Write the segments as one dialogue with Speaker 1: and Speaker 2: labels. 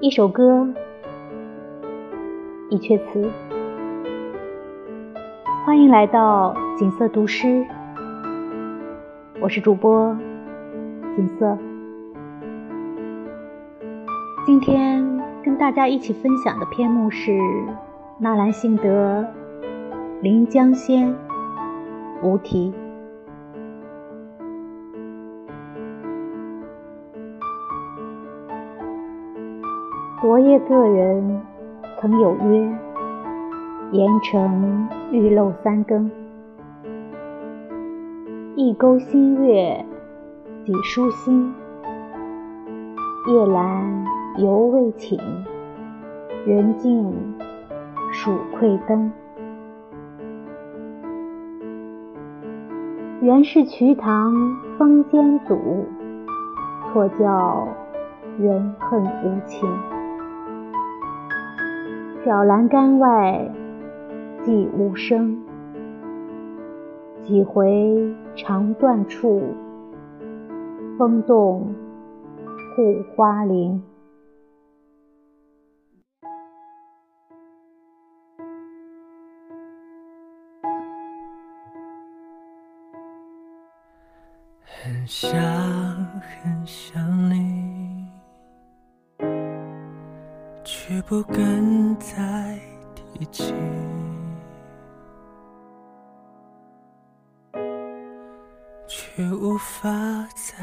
Speaker 1: 一首歌，一阙词。欢迎来到锦瑟读诗，我是主播锦瑟。今天跟大家一起分享的篇目是纳兰性德《临江仙·无题》。昨夜个人曾有约，盐城玉漏三更。一钩新月几疏星，夜阑犹未寝，人静属窥灯。原是瞿塘风间阻，错叫人恨无情。小栏杆外，寂无声。几回肠断处，风动护花铃。
Speaker 2: 很想很想你。却不敢再提起，却无法再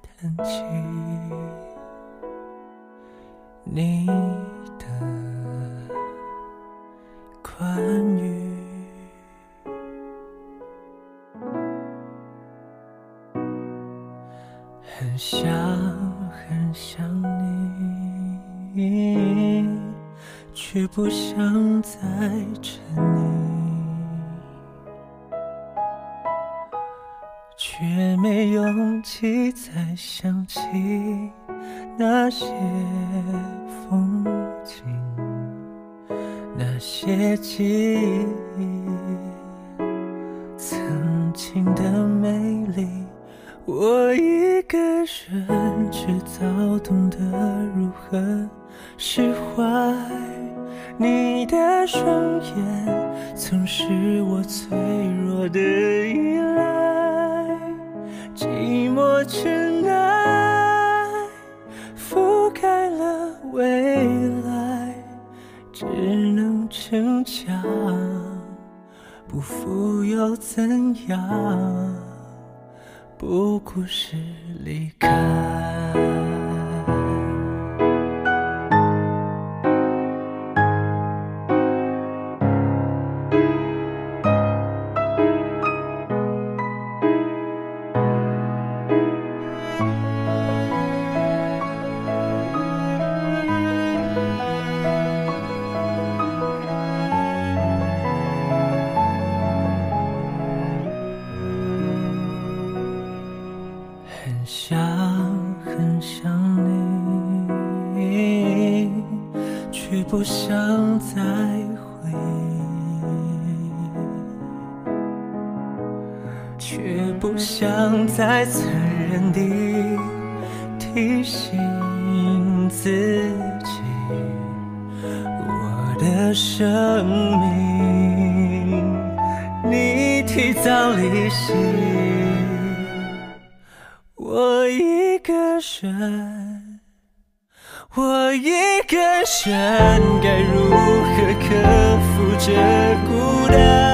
Speaker 2: 谈起你的关于。很想很想你。却不想再沉溺，却没勇气再想起那些风景，那些记忆，曾经的美丽。我一个人，却早懂得如何释怀。你的双眼曾是我脆弱的依赖，寂寞尘埃覆盖了未来，只能逞强，不负又怎样？不过是离开。想很想你，却不想再回忆，却不想再残忍地提醒自己，我的生命你提早离席，个人。我一个人该如何克服这孤单？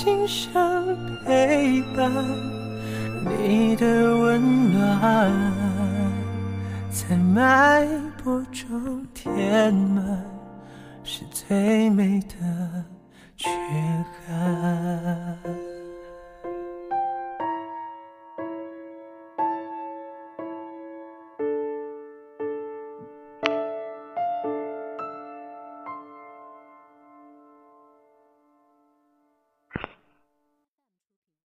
Speaker 2: 今生陪伴你的温暖，在脉搏中填满是最美的缺憾。